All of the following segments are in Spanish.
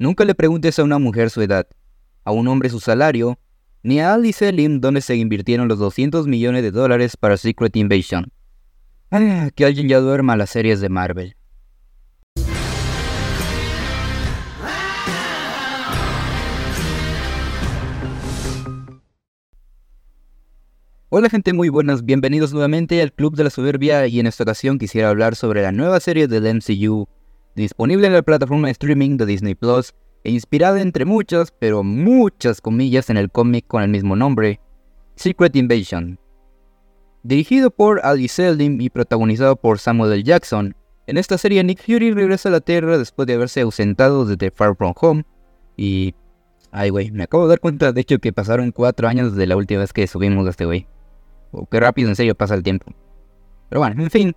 Nunca le preguntes a una mujer su edad, a un hombre su salario, ni a Ali Selim dónde se invirtieron los 200 millones de dólares para Secret Invasion. Ah, que alguien ya duerma las series de Marvel. Hola gente muy buenas, bienvenidos nuevamente al Club de la Soberbia y en esta ocasión quisiera hablar sobre la nueva serie del MCU, disponible en la plataforma de streaming de Disney Plus e inspirada entre muchas, pero muchas comillas en el cómic con el mismo nombre, Secret Invasion. Dirigido por Ali Seldin y protagonizado por Samuel L. Jackson, en esta serie Nick Fury regresa a la Tierra después de haberse ausentado desde Far From Home y... Ay, güey, me acabo de dar cuenta de hecho que pasaron cuatro años desde la última vez que subimos a este güey. O qué rápido en serio pasa el tiempo. Pero bueno, en fin.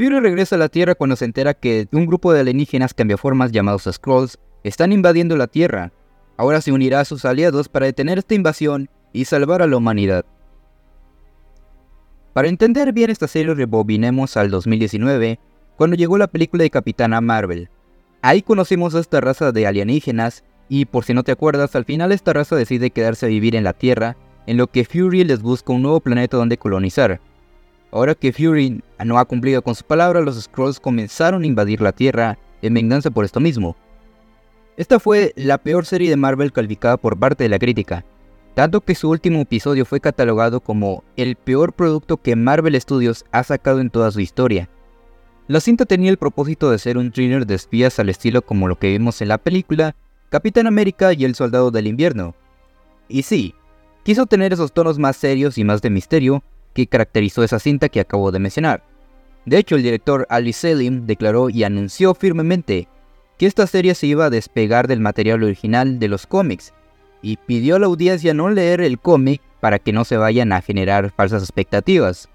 Fury regresa a la Tierra cuando se entera que un grupo de alienígenas cambiaformas llamados Skrulls están invadiendo la Tierra. Ahora se unirá a sus aliados para detener esta invasión y salvar a la humanidad. Para entender bien esta serie rebobinemos al 2019, cuando llegó la película de Capitana Marvel. Ahí conocimos a esta raza de alienígenas y por si no te acuerdas, al final esta raza decide quedarse a vivir en la Tierra en lo que Fury les busca un nuevo planeta donde colonizar. Ahora que Fury no ha cumplido con su palabra, los Skrulls comenzaron a invadir la Tierra en venganza por esto mismo. Esta fue la peor serie de Marvel calificada por parte de la crítica, tanto que su último episodio fue catalogado como el peor producto que Marvel Studios ha sacado en toda su historia. La cinta tenía el propósito de ser un thriller de espías al estilo como lo que vimos en la película Capitán América y el Soldado del Invierno. Y sí, quiso tener esos tonos más serios y más de misterio que caracterizó esa cinta que acabo de mencionar. De hecho, el director Ali Selim declaró y anunció firmemente que esta serie se iba a despegar del material original de los cómics y pidió a la audiencia no leer el cómic para que no se vayan a generar falsas expectativas.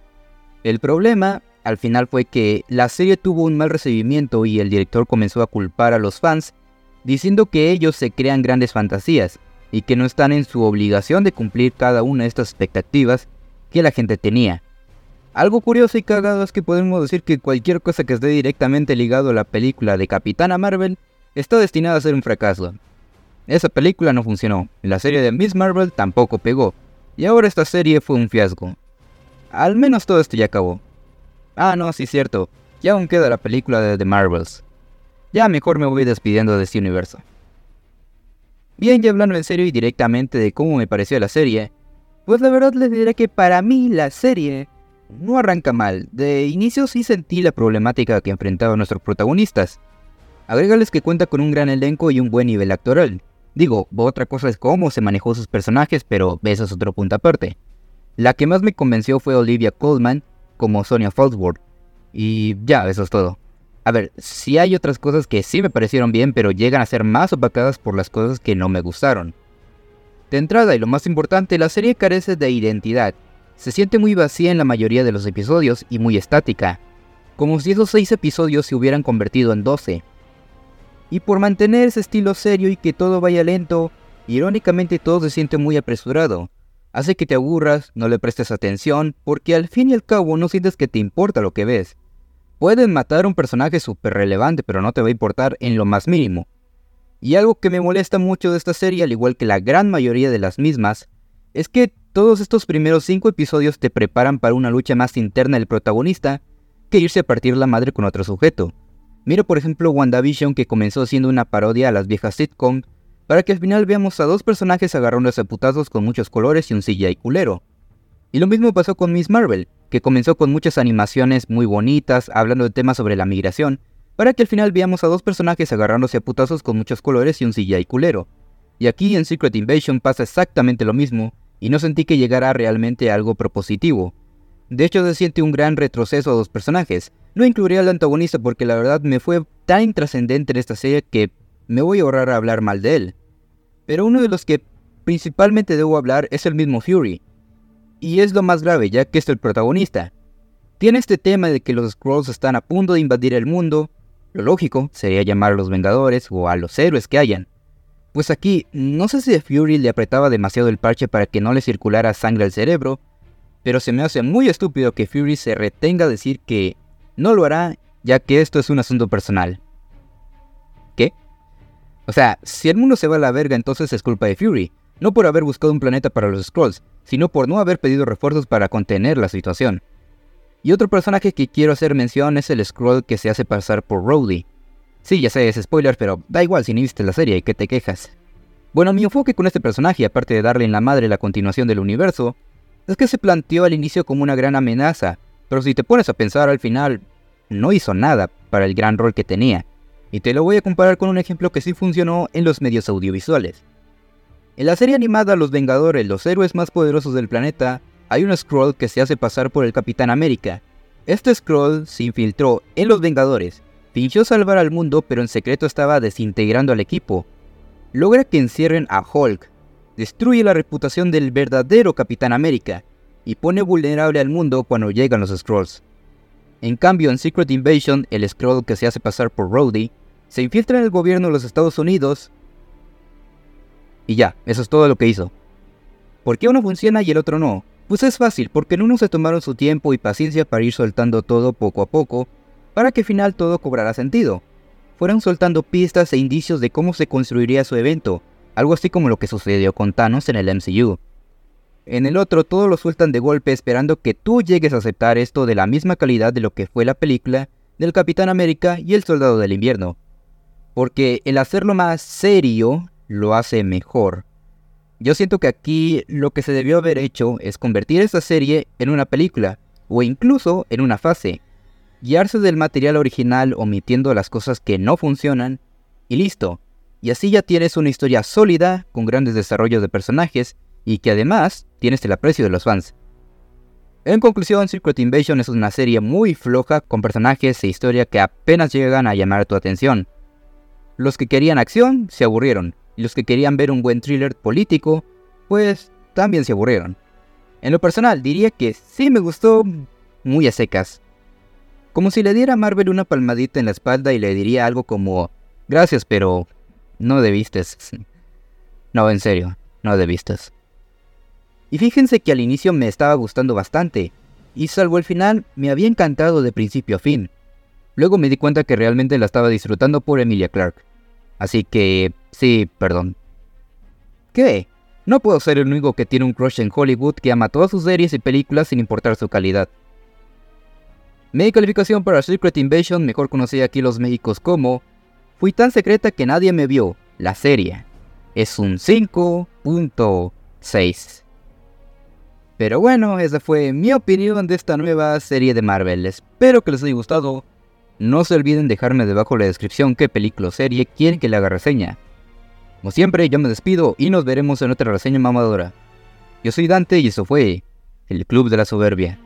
El problema al final fue que la serie tuvo un mal recibimiento y el director comenzó a culpar a los fans diciendo que ellos se crean grandes fantasías y que no están en su obligación de cumplir cada una de estas expectativas que la gente tenía. Algo curioso y cagado es que podemos decir que cualquier cosa que esté directamente ligado a la película de Capitana Marvel está destinada a ser un fracaso. Esa película no funcionó, la serie de Miss Marvel tampoco pegó, y ahora esta serie fue un fiasco. Al menos todo esto ya acabó. Ah, no, sí cierto, ya aún queda la película de The Marvels. Ya mejor me voy despidiendo de este universo. Bien, ya hablando en serio y directamente de cómo me pareció la serie, pues la verdad les diré que para mí la serie no arranca mal. De inicio sí sentí la problemática que enfrentaban nuestros protagonistas. Agrégales que cuenta con un gran elenco y un buen nivel actoral. Digo, otra cosa es cómo se manejó sus personajes, pero eso es otro punto aparte. La que más me convenció fue Olivia Colman como Sonia Falsworth. Y ya, eso es todo. A ver, sí hay otras cosas que sí me parecieron bien, pero llegan a ser más opacadas por las cosas que no me gustaron. De entrada, y lo más importante, la serie carece de identidad. Se siente muy vacía en la mayoría de los episodios y muy estática, como si esos 6 episodios se hubieran convertido en 12. Y por mantener ese estilo serio y que todo vaya lento, irónicamente todo se siente muy apresurado. Hace que te aburras, no le prestes atención, porque al fin y al cabo no sientes que te importa lo que ves. Pueden matar a un personaje súper relevante, pero no te va a importar en lo más mínimo. Y algo que me molesta mucho de esta serie, al igual que la gran mayoría de las mismas, es que todos estos primeros 5 episodios te preparan para una lucha más interna del protagonista que irse a partir la madre con otro sujeto. Mira por ejemplo WandaVision que comenzó siendo una parodia a las viejas sitcom, para que al final veamos a dos personajes agarrándose a putazos con muchos colores y un CGI culero. Y lo mismo pasó con Miss Marvel, que comenzó con muchas animaciones muy bonitas, hablando de temas sobre la migración, para que al final veamos a dos personajes agarrándose a putazos con muchos colores y un CGI culero. Y aquí en Secret Invasion pasa exactamente lo mismo, y no sentí que llegara realmente a algo propositivo. De hecho se siente un gran retroceso a dos personajes. No incluiría al antagonista porque la verdad me fue tan intrascendente en esta serie que me voy a ahorrar a hablar mal de él. Pero uno de los que principalmente debo hablar es el mismo Fury, y es lo más grave ya que es el protagonista. Tiene este tema de que los Skrulls están a punto de invadir el mundo, lo lógico sería llamar a los Vengadores o a los héroes que hayan. Pues aquí, no sé si Fury le apretaba demasiado el parche para que no le circulara sangre al cerebro, pero se me hace muy estúpido que Fury se retenga a decir que no lo hará ya que esto es un asunto personal. ¿Qué? O sea, si el mundo se va a la verga, entonces es culpa de Fury, no por haber buscado un planeta para los Scrolls, sino por no haber pedido refuerzos para contener la situación. Y otro personaje que quiero hacer mención es el Scroll que se hace pasar por Rhodey. Sí, ya sé, es spoiler, pero da igual si ni viste la serie, ¿qué te quejas? Bueno, mi enfoque con este personaje, aparte de darle en la madre la continuación del universo, es que se planteó al inicio como una gran amenaza, pero si te pones a pensar al final, no hizo nada para el gran rol que tenía. Y te lo voy a comparar con un ejemplo que sí funcionó en los medios audiovisuales. En la serie animada Los Vengadores, los héroes más poderosos del planeta, hay un Skrull que se hace pasar por el Capitán América. Este Skrull se infiltró en Los Vengadores, fingió salvar al mundo pero en secreto estaba desintegrando al equipo. Logra que encierren a Hulk, destruye la reputación del verdadero Capitán América y pone vulnerable al mundo cuando llegan los Skrulls. En cambio, en Secret Invasion, el Skrull que se hace pasar por Rhodey se infiltra en el gobierno de los Estados Unidos y ya, eso es todo lo que hizo. ¿Por qué uno funciona y el otro no? Pues es fácil, porque en uno se tomaron su tiempo y paciencia para ir soltando todo poco a poco, para que al final todo cobrara sentido. Fueron soltando pistas e indicios de cómo se construiría su evento, algo así como lo que sucedió con Thanos en el MCU. En el otro todo lo sueltan de golpe esperando que tú llegues a aceptar esto de la misma calidad de lo que fue la película del Capitán América y el Soldado del Invierno. Porque el hacerlo más serio lo hace mejor. Yo siento que aquí lo que se debió haber hecho es convertir esa serie en una película, o incluso en una fase. Guiarse del material original omitiendo las cosas que no funcionan, y listo. Y así ya tienes una historia sólida, con grandes desarrollos de personajes, y que además tienes el aprecio de los fans. En conclusión, Secret Invasion es una serie muy floja con personajes e historia que apenas llegan a llamar tu atención. Los que querían acción se aburrieron, los que querían ver un buen thriller político, pues también se aburrieron. En lo personal, diría que sí me gustó muy a secas. Como si le diera a Marvel una palmadita en la espalda y le diría algo como, gracias, pero no debiste. No, en serio, no debiste. Y fíjense que al inicio me estaba gustando bastante, y salvo el final, me había encantado de principio a fin. Luego me di cuenta que realmente la estaba disfrutando por Emilia Clarke. Así que, sí, perdón. ¿Qué? No puedo ser el único que tiene un crush en Hollywood que ama todas sus series y películas sin importar su calidad. Mi calificación para Secret Invasion, mejor conocida aquí los Méxicos como, fui tan secreta que nadie me vio, la serie. Es un 5.6. Pero bueno, esa fue mi opinión de esta nueva serie de Marvel. Espero que les haya gustado. No se olviden dejarme debajo la descripción qué película o serie quieren que le haga reseña. Como siempre, yo me despido y nos veremos en otra reseña mamadora. Yo soy Dante y eso fue el Club de la Soberbia.